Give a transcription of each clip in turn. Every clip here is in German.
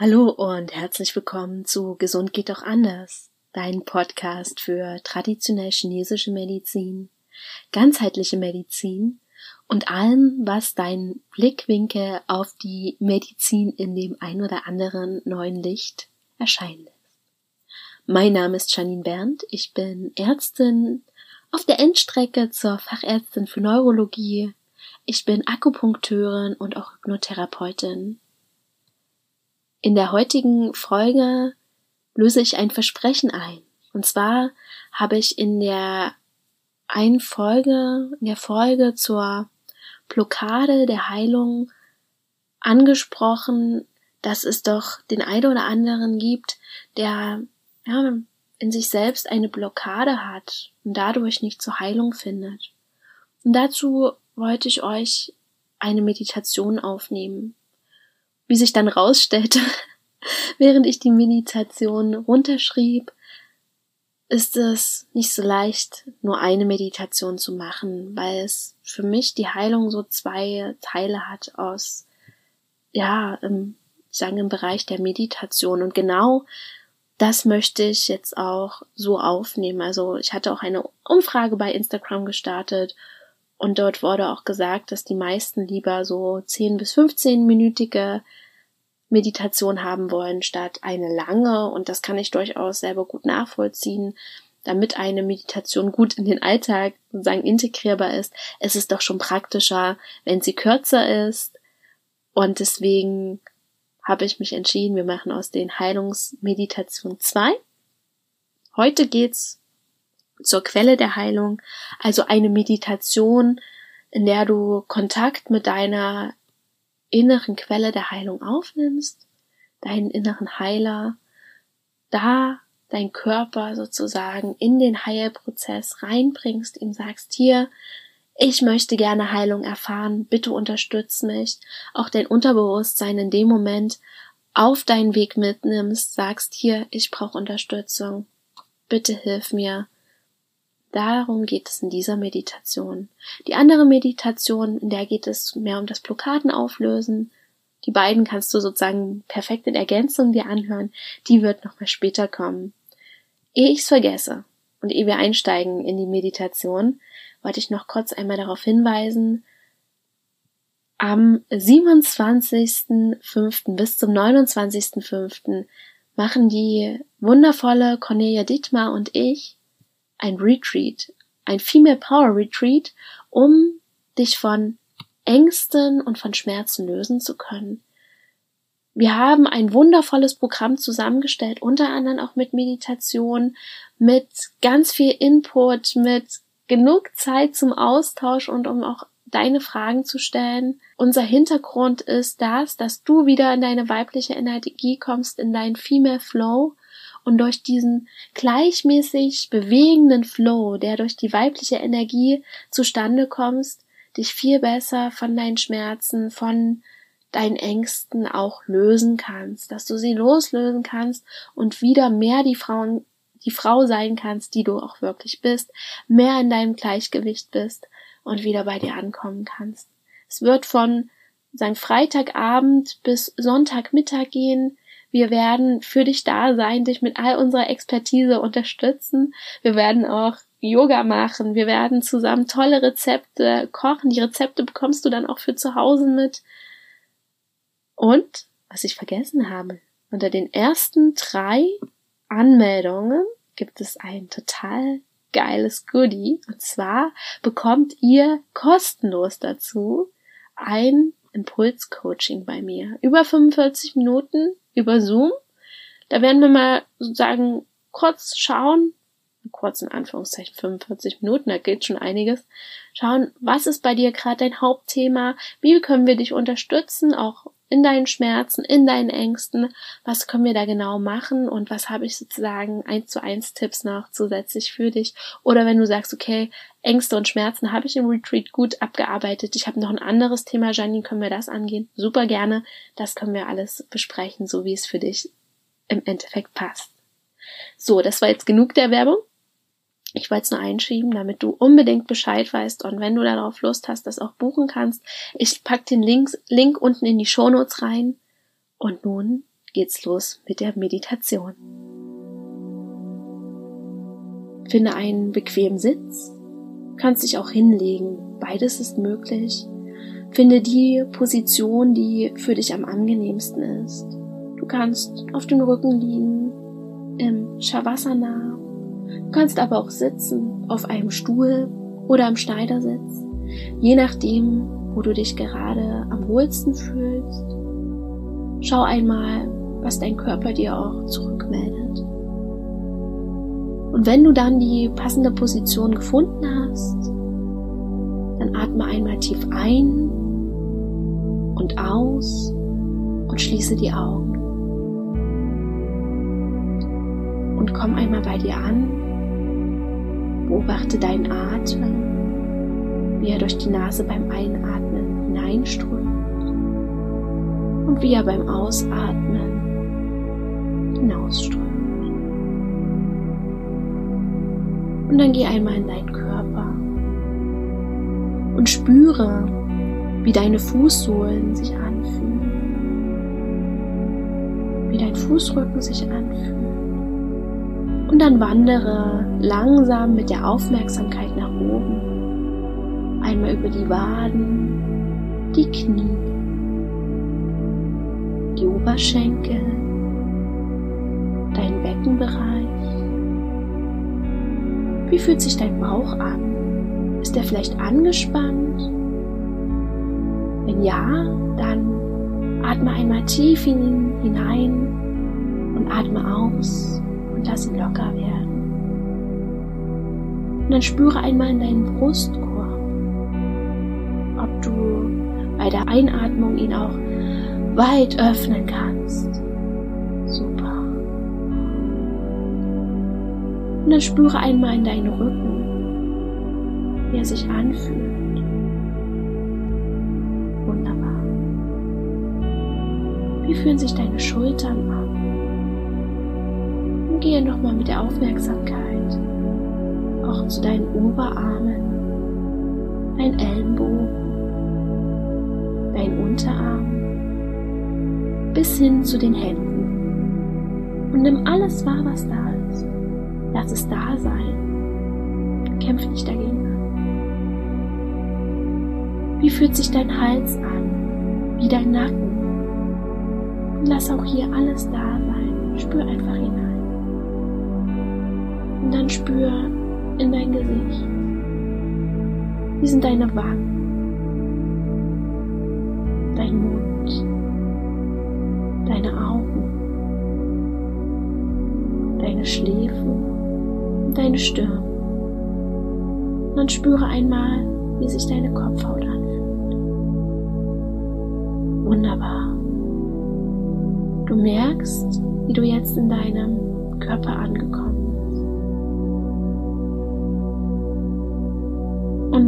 Hallo und herzlich willkommen zu Gesund geht doch anders, dein Podcast für traditionell chinesische Medizin, ganzheitliche Medizin und allem, was dein Blickwinkel auf die Medizin in dem ein oder anderen neuen Licht erscheinen lässt. Mein Name ist Janine Berndt, ich bin Ärztin auf der Endstrecke zur Fachärztin für Neurologie, ich bin Akupunkteurin und auch Hypnotherapeutin in der heutigen Folge löse ich ein Versprechen ein. Und zwar habe ich in der einen Folge, in der Folge zur Blockade der Heilung angesprochen, dass es doch den einen oder anderen gibt, der ja, in sich selbst eine Blockade hat und dadurch nicht zur Heilung findet. Und dazu wollte ich euch eine Meditation aufnehmen wie sich dann rausstellte, während ich die Meditation runterschrieb, ist es nicht so leicht, nur eine Meditation zu machen, weil es für mich die Heilung so zwei Teile hat aus, ja, im, sagen im Bereich der Meditation. Und genau das möchte ich jetzt auch so aufnehmen. Also ich hatte auch eine Umfrage bei Instagram gestartet und dort wurde auch gesagt, dass die meisten lieber so 10 bis 15 minütige Meditation haben wollen statt eine lange. Und das kann ich durchaus selber gut nachvollziehen. Damit eine Meditation gut in den Alltag sozusagen integrierbar ist, es ist doch schon praktischer, wenn sie kürzer ist. Und deswegen habe ich mich entschieden, wir machen aus den Heilungsmeditation zwei. Heute geht's zur Quelle der Heilung, also eine Meditation, in der du Kontakt mit deiner inneren Quelle der Heilung aufnimmst, deinen inneren Heiler, da dein Körper sozusagen in den Heilprozess reinbringst, ihm sagst, hier, ich möchte gerne Heilung erfahren, bitte unterstütz mich, auch dein Unterbewusstsein in dem Moment auf deinen Weg mitnimmst, sagst, hier, ich brauche Unterstützung, bitte hilf mir, Darum geht es in dieser Meditation. Die andere Meditation, in der geht es mehr um das Blockaden auflösen. Die beiden kannst du sozusagen perfekt in Ergänzung dir anhören. Die wird nochmal später kommen. Ehe ich's vergesse und ehe wir einsteigen in die Meditation, wollte ich noch kurz einmal darauf hinweisen, am 27.05. bis zum 29.05. machen die wundervolle Cornelia Dittmar und ich ein Retreat, ein Female Power Retreat, um dich von Ängsten und von Schmerzen lösen zu können. Wir haben ein wundervolles Programm zusammengestellt, unter anderem auch mit Meditation, mit ganz viel Input, mit genug Zeit zum Austausch und um auch deine Fragen zu stellen. Unser Hintergrund ist das, dass du wieder in deine weibliche Energie kommst, in deinen Female Flow und durch diesen gleichmäßig bewegenden Flow, der durch die weibliche Energie zustande kommst, dich viel besser von deinen Schmerzen, von deinen Ängsten auch lösen kannst, dass du sie loslösen kannst und wieder mehr die Frauen, die Frau sein kannst, die du auch wirklich bist, mehr in deinem Gleichgewicht bist und wieder bei dir ankommen kannst. Es wird von sagen Freitagabend bis Sonntagmittag gehen. Wir werden für dich da sein, dich mit all unserer Expertise unterstützen. Wir werden auch Yoga machen. Wir werden zusammen tolle Rezepte kochen. Die Rezepte bekommst du dann auch für zu Hause mit. Und, was ich vergessen habe, unter den ersten drei Anmeldungen gibt es ein total geiles Goodie. Und zwar bekommt ihr kostenlos dazu ein Impulscoaching bei mir. Über 45 Minuten über Zoom. Da werden wir mal sozusagen kurz schauen, kurz in Anführungszeichen 45 Minuten, da geht schon einiges. Schauen, was ist bei dir gerade dein Hauptthema? Wie können wir dich unterstützen, auch in deinen Schmerzen, in deinen Ängsten? Was können wir da genau machen? Und was habe ich sozusagen eins zu eins Tipps noch zusätzlich für dich? Oder wenn du sagst, okay, Ängste und Schmerzen habe ich im Retreat gut abgearbeitet. Ich habe noch ein anderes Thema, Janine, können wir das angehen? Super gerne. Das können wir alles besprechen, so wie es für dich im Endeffekt passt. So, das war jetzt genug der Werbung. Ich wollte es nur einschieben, damit du unbedingt Bescheid weißt und wenn du darauf Lust hast, das auch buchen kannst. Ich pack den Links, Link unten in die Shownotes rein. Und nun geht's los mit der Meditation. Finde einen bequemen Sitz, kannst dich auch hinlegen, beides ist möglich. Finde die Position, die für dich am angenehmsten ist. Du kannst auf dem Rücken liegen, im Shavasana. Du kannst aber auch sitzen, auf einem Stuhl oder am Schneidersitz, je nachdem, wo du dich gerade am wohlsten fühlst. Schau einmal, was dein Körper dir auch zurückmeldet. Und wenn du dann die passende Position gefunden hast, dann atme einmal tief ein und aus und schließe die Augen. Und komm einmal bei dir an. Beobachte deinen Atem, wie er durch die Nase beim Einatmen hineinströmt und wie er beim Ausatmen hinausströmt. Und dann geh einmal in deinen Körper und spüre, wie deine Fußsohlen sich anfühlen, wie dein Fußrücken sich anfühlt. Und dann wandere langsam mit der Aufmerksamkeit nach oben. Einmal über die Waden, die Knie, die Oberschenkel, deinen Beckenbereich. Wie fühlt sich dein Bauch an? Ist er vielleicht angespannt? Wenn ja, dann atme einmal tief hinein und atme aus lass ihn locker werden. Und dann spüre einmal in deinen Brustkorb, ob du bei der Einatmung ihn auch weit öffnen kannst. Super. Und dann spüre einmal in deinen Rücken, wie er sich anfühlt. Wunderbar. Wie fühlen sich deine Schultern an? Gehe nochmal mit der Aufmerksamkeit auch zu deinen Oberarmen, dein Ellenbogen, dein Unterarm, bis hin zu den Händen. Und nimm alles wahr, was da ist. Lass es da sein. Kämpf nicht dagegen Wie fühlt sich dein Hals an? Wie dein Nacken? Lass auch hier alles da sein. Spür einfach hinein. Und dann spür in dein Gesicht. Wie sind deine Wangen? Dein Mund? Deine Augen? Deine Schläfen? deine Stirn. Und dann spüre einmal, wie sich deine Kopfhaut anfühlt. Wunderbar. Du merkst, wie du jetzt in deinem Körper angekommen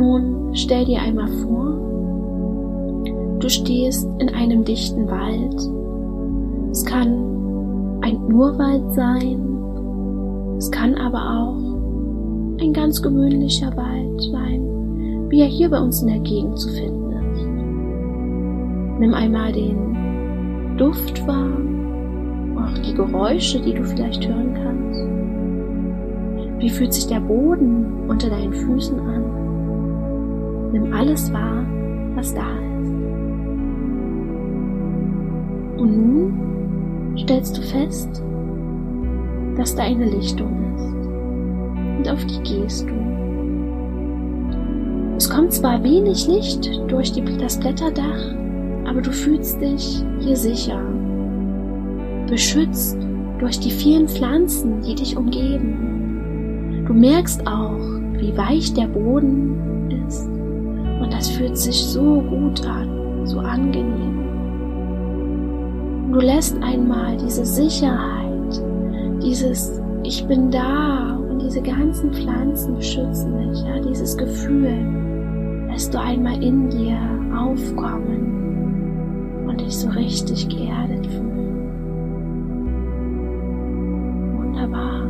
nun stell dir einmal vor, du stehst in einem dichten Wald. Es kann ein Urwald sein, es kann aber auch ein ganz gewöhnlicher Wald sein, wie er hier bei uns in der Gegend zu finden ist. Nimm einmal den Duft wahr, auch die Geräusche, die du vielleicht hören kannst. Wie fühlt sich der Boden unter deinen Füßen an? Nimm alles wahr, was da ist. Und nun stellst du fest, dass da eine Lichtung ist. Und auf die gehst du. Es kommt zwar wenig Licht durch die, das Blätterdach, aber du fühlst dich hier sicher, beschützt durch die vielen Pflanzen, die dich umgeben. Du merkst auch, wie weich der Boden. Und das fühlt sich so gut an, so angenehm. Du lässt einmal diese Sicherheit dieses Ich bin da und diese ganzen Pflanzen beschützen dich, ja, dieses Gefühl lässt du einmal in dir aufkommen und dich so richtig geerdet fühlen. Wunderbar.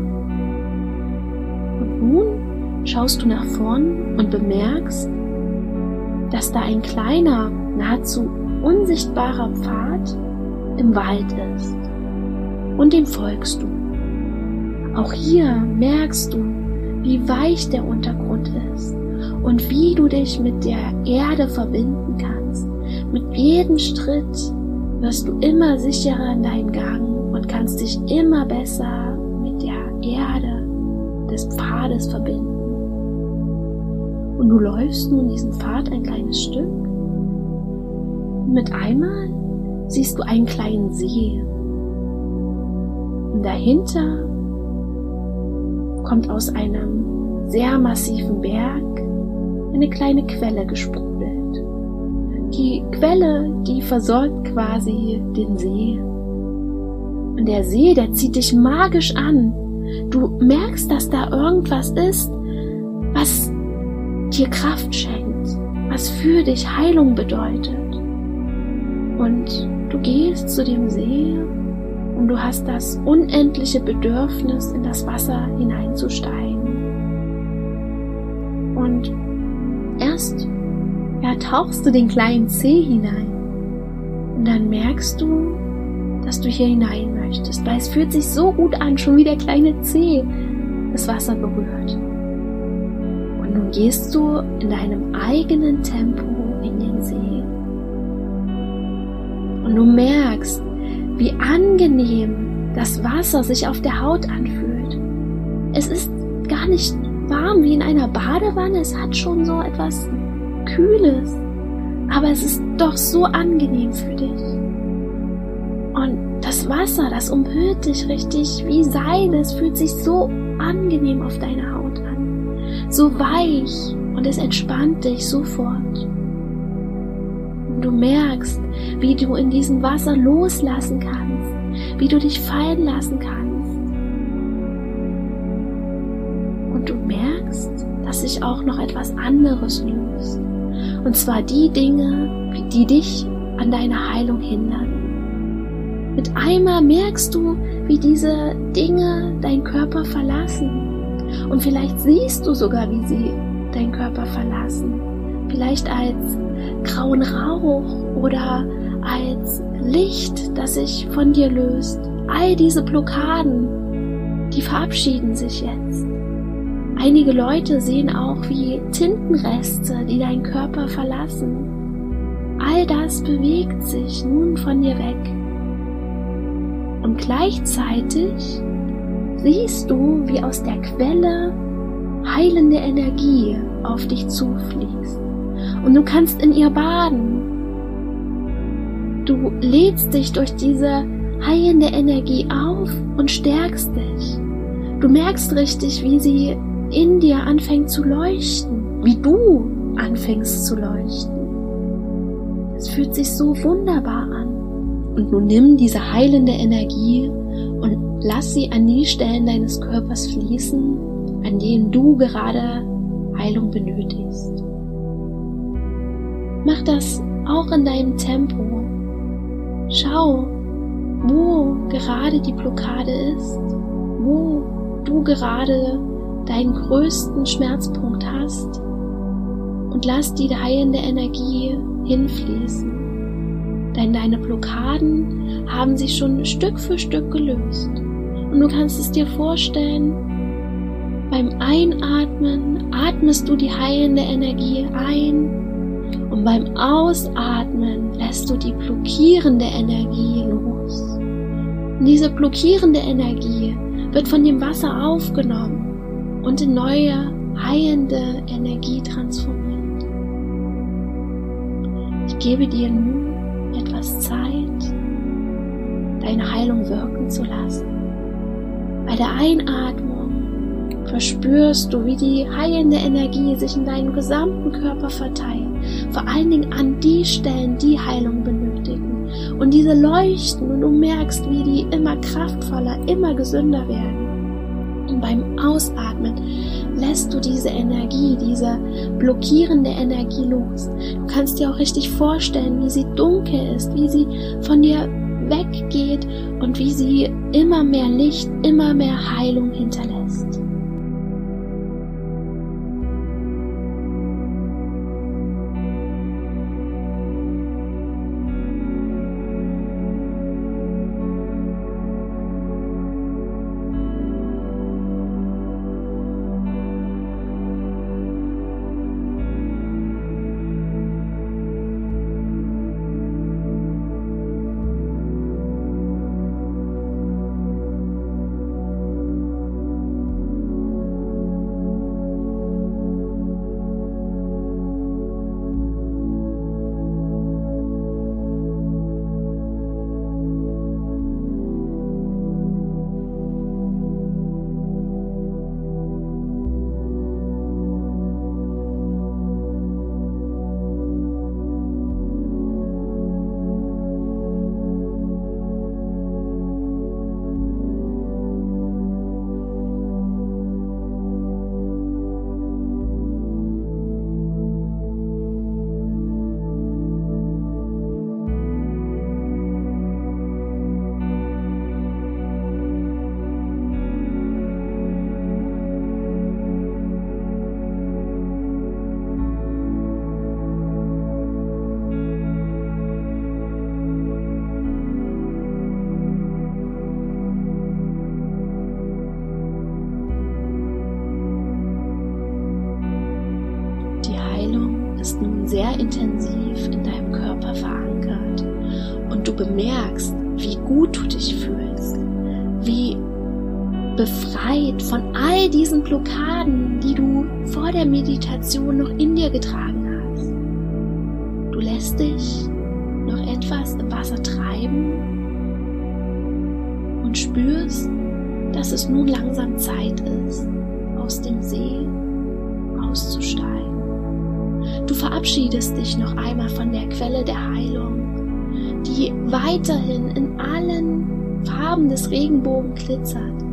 Und nun schaust du nach vorn und bemerkst, dass da ein kleiner, nahezu unsichtbarer Pfad im Wald ist. und dem folgst du. Auch hier merkst du, wie weich der Untergrund ist und wie du dich mit der Erde verbinden kannst. Mit jedem Schritt wirst du immer sicherer in deinen Gang und kannst dich immer besser mit der Erde des Pfades verbinden. Und du läufst nun diesen Pfad ein kleines Stück. Und mit einmal siehst du einen kleinen See. Und dahinter kommt aus einem sehr massiven Berg eine kleine Quelle gesprudelt. Die Quelle, die versorgt quasi den See. Und der See, der zieht dich magisch an. Du merkst, dass da irgendwas ist, was dir Kraft schenkt, was für dich Heilung bedeutet. Und du gehst zu dem See und du hast das unendliche Bedürfnis, in das Wasser hineinzusteigen. Und erst ja, tauchst du den kleinen Zeh hinein und dann merkst du, dass du hier hinein möchtest, weil es fühlt sich so gut an, schon wie der kleine Zeh das Wasser berührt. Und nun gehst du in deinem eigenen Tempo in den See. Und du merkst, wie angenehm das Wasser sich auf der Haut anfühlt. Es ist gar nicht warm wie in einer Badewanne, es hat schon so etwas Kühles, aber es ist doch so angenehm für dich. Und das Wasser, das umhüllt dich richtig wie Seide, es fühlt sich so angenehm auf deine Haut so weich und es entspannt dich sofort. Und du merkst, wie du in diesem Wasser loslassen kannst, wie du dich fallen lassen kannst und du merkst, dass sich auch noch etwas anderes löst. Und zwar die Dinge, die dich an deiner Heilung hindern. Mit einmal merkst du, wie diese Dinge deinen Körper verlassen. Und vielleicht siehst du sogar, wie sie deinen Körper verlassen. Vielleicht als grauen Rauch oder als Licht, das sich von dir löst. All diese Blockaden, die verabschieden sich jetzt. Einige Leute sehen auch wie Tintenreste, die deinen Körper verlassen. All das bewegt sich nun von dir weg. Und gleichzeitig siehst du, wie aus der Quelle heilende Energie auf dich zufließt. Und du kannst in ihr baden. Du lädst dich durch diese heilende Energie auf und stärkst dich. Du merkst richtig, wie sie in dir anfängt zu leuchten, wie du anfängst zu leuchten. Es fühlt sich so wunderbar an. Und nun nimm diese heilende Energie lass sie an die Stellen deines Körpers fließen, an denen du gerade Heilung benötigst. Mach das auch in deinem Tempo. Schau, wo gerade die Blockade ist, wo du gerade deinen größten Schmerzpunkt hast und lass die heilende Energie hinfließen. Denn deine Blockaden haben sich schon Stück für Stück gelöst. Und du kannst es dir vorstellen, beim Einatmen atmest du die heilende Energie ein und beim Ausatmen lässt du die blockierende Energie los. Und diese blockierende Energie wird von dem Wasser aufgenommen und in neue, heilende Energie transformiert. Ich gebe dir nun etwas Zeit, deine Heilung wirken zu lassen. Bei der Einatmung verspürst du, wie die heilende Energie sich in deinem gesamten Körper verteilt, vor allen Dingen an die Stellen, die Heilung benötigen. Und diese leuchten und du merkst, wie die immer kraftvoller, immer gesünder werden. Und beim Ausatmen lässt du diese Energie, diese blockierende Energie los. Du kannst dir auch richtig vorstellen, wie sie dunkel ist, wie sie von dir weggeht und wie sie immer mehr Licht, immer mehr Heilung hinterlässt. Blockaden, die du vor der Meditation noch in dir getragen hast. Du lässt dich noch etwas im Wasser treiben und spürst, dass es nun langsam Zeit ist, aus dem See auszusteigen. Du verabschiedest dich noch einmal von der Quelle der Heilung, die weiterhin in allen Farben des Regenbogen glitzert.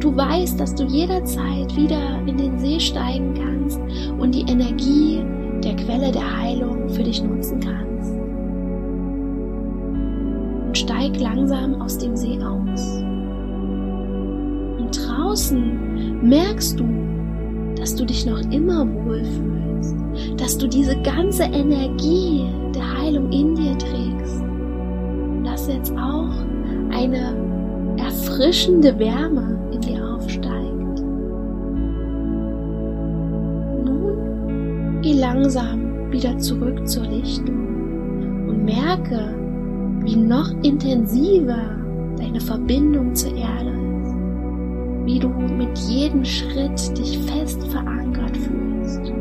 Du weißt, dass du jederzeit wieder in den See steigen kannst und die Energie der Quelle der Heilung für dich nutzen kannst. Und steig langsam aus dem See aus. Und draußen merkst du, dass du dich noch immer wohlfühlst, dass du diese ganze Energie der Heilung in dir trägst. Und dass jetzt auch eine erfrischende Wärme langsam wieder zurück zur Lichtung und merke, wie noch intensiver deine Verbindung zur Erde ist, wie du mit jedem Schritt dich fest verankert fühlst.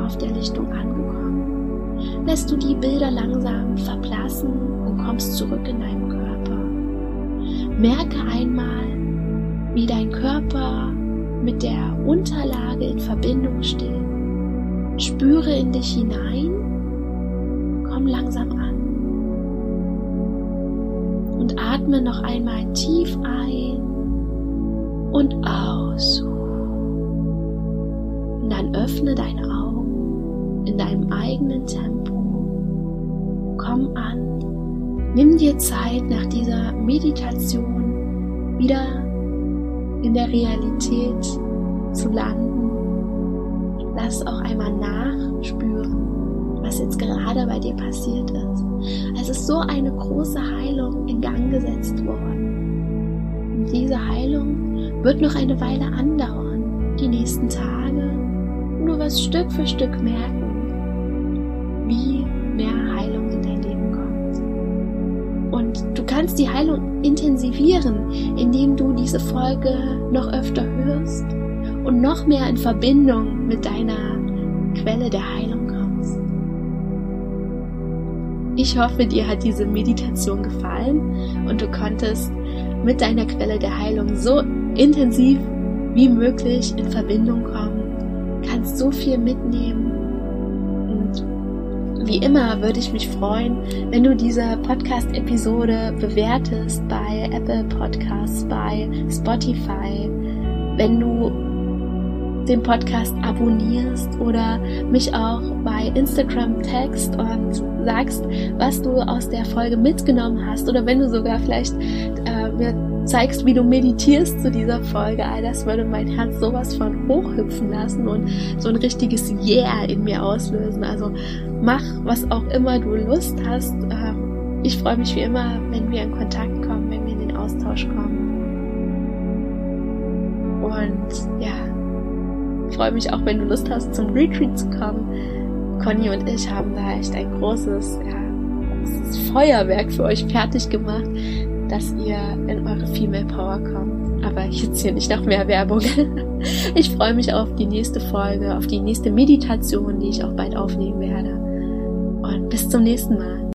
Auf der Lichtung angekommen, lässt du die Bilder langsam verblassen und kommst zurück in deinen Körper. Merke einmal, wie dein Körper mit der Unterlage in Verbindung steht. Spüre in dich hinein, komm langsam an und atme noch einmal tief ein und aus. Und dann öffne deine Augen in deinem eigenen Tempo. Komm an Nimm dir Zeit nach dieser Meditation wieder in der Realität zu landen. Lass auch einmal nachspüren, was jetzt gerade bei dir passiert ist. Es ist so eine große Heilung in Gang gesetzt worden. Und diese Heilung wird noch eine Weile andauern, die nächsten Tage. Und du wirst Stück für Stück merken, wie mehr Heilung und du kannst die Heilung intensivieren, indem du diese Folge noch öfter hörst und noch mehr in Verbindung mit deiner Quelle der Heilung kommst. Ich hoffe, dir hat diese Meditation gefallen und du konntest mit deiner Quelle der Heilung so intensiv wie möglich in Verbindung kommen, kannst so viel mitnehmen wie immer würde ich mich freuen, wenn du diese Podcast-Episode bewertest bei Apple Podcasts, bei Spotify, wenn du den Podcast abonnierst oder mich auch bei Instagram text und sagst, was du aus der Folge mitgenommen hast oder wenn du sogar vielleicht äh, zeigst, wie du meditierst zu dieser Folge. All das würde mein Herz sowas von hochhüpfen lassen und so ein richtiges Yeah in mir auslösen. Also mach, was auch immer du Lust hast. Ähm, ich freue mich wie immer, wenn wir in Kontakt kommen, wenn wir in den Austausch kommen. Und ja, freue mich auch, wenn du Lust hast, zum Retreat zu kommen. Conny und ich haben da echt ein großes, ja, großes Feuerwerk für euch fertig gemacht dass ihr in eure Female Power kommt. Aber jetzt hier nicht noch mehr Werbung. Ich freue mich auf die nächste Folge, auf die nächste Meditation, die ich auch bald aufnehmen werde. Und bis zum nächsten Mal.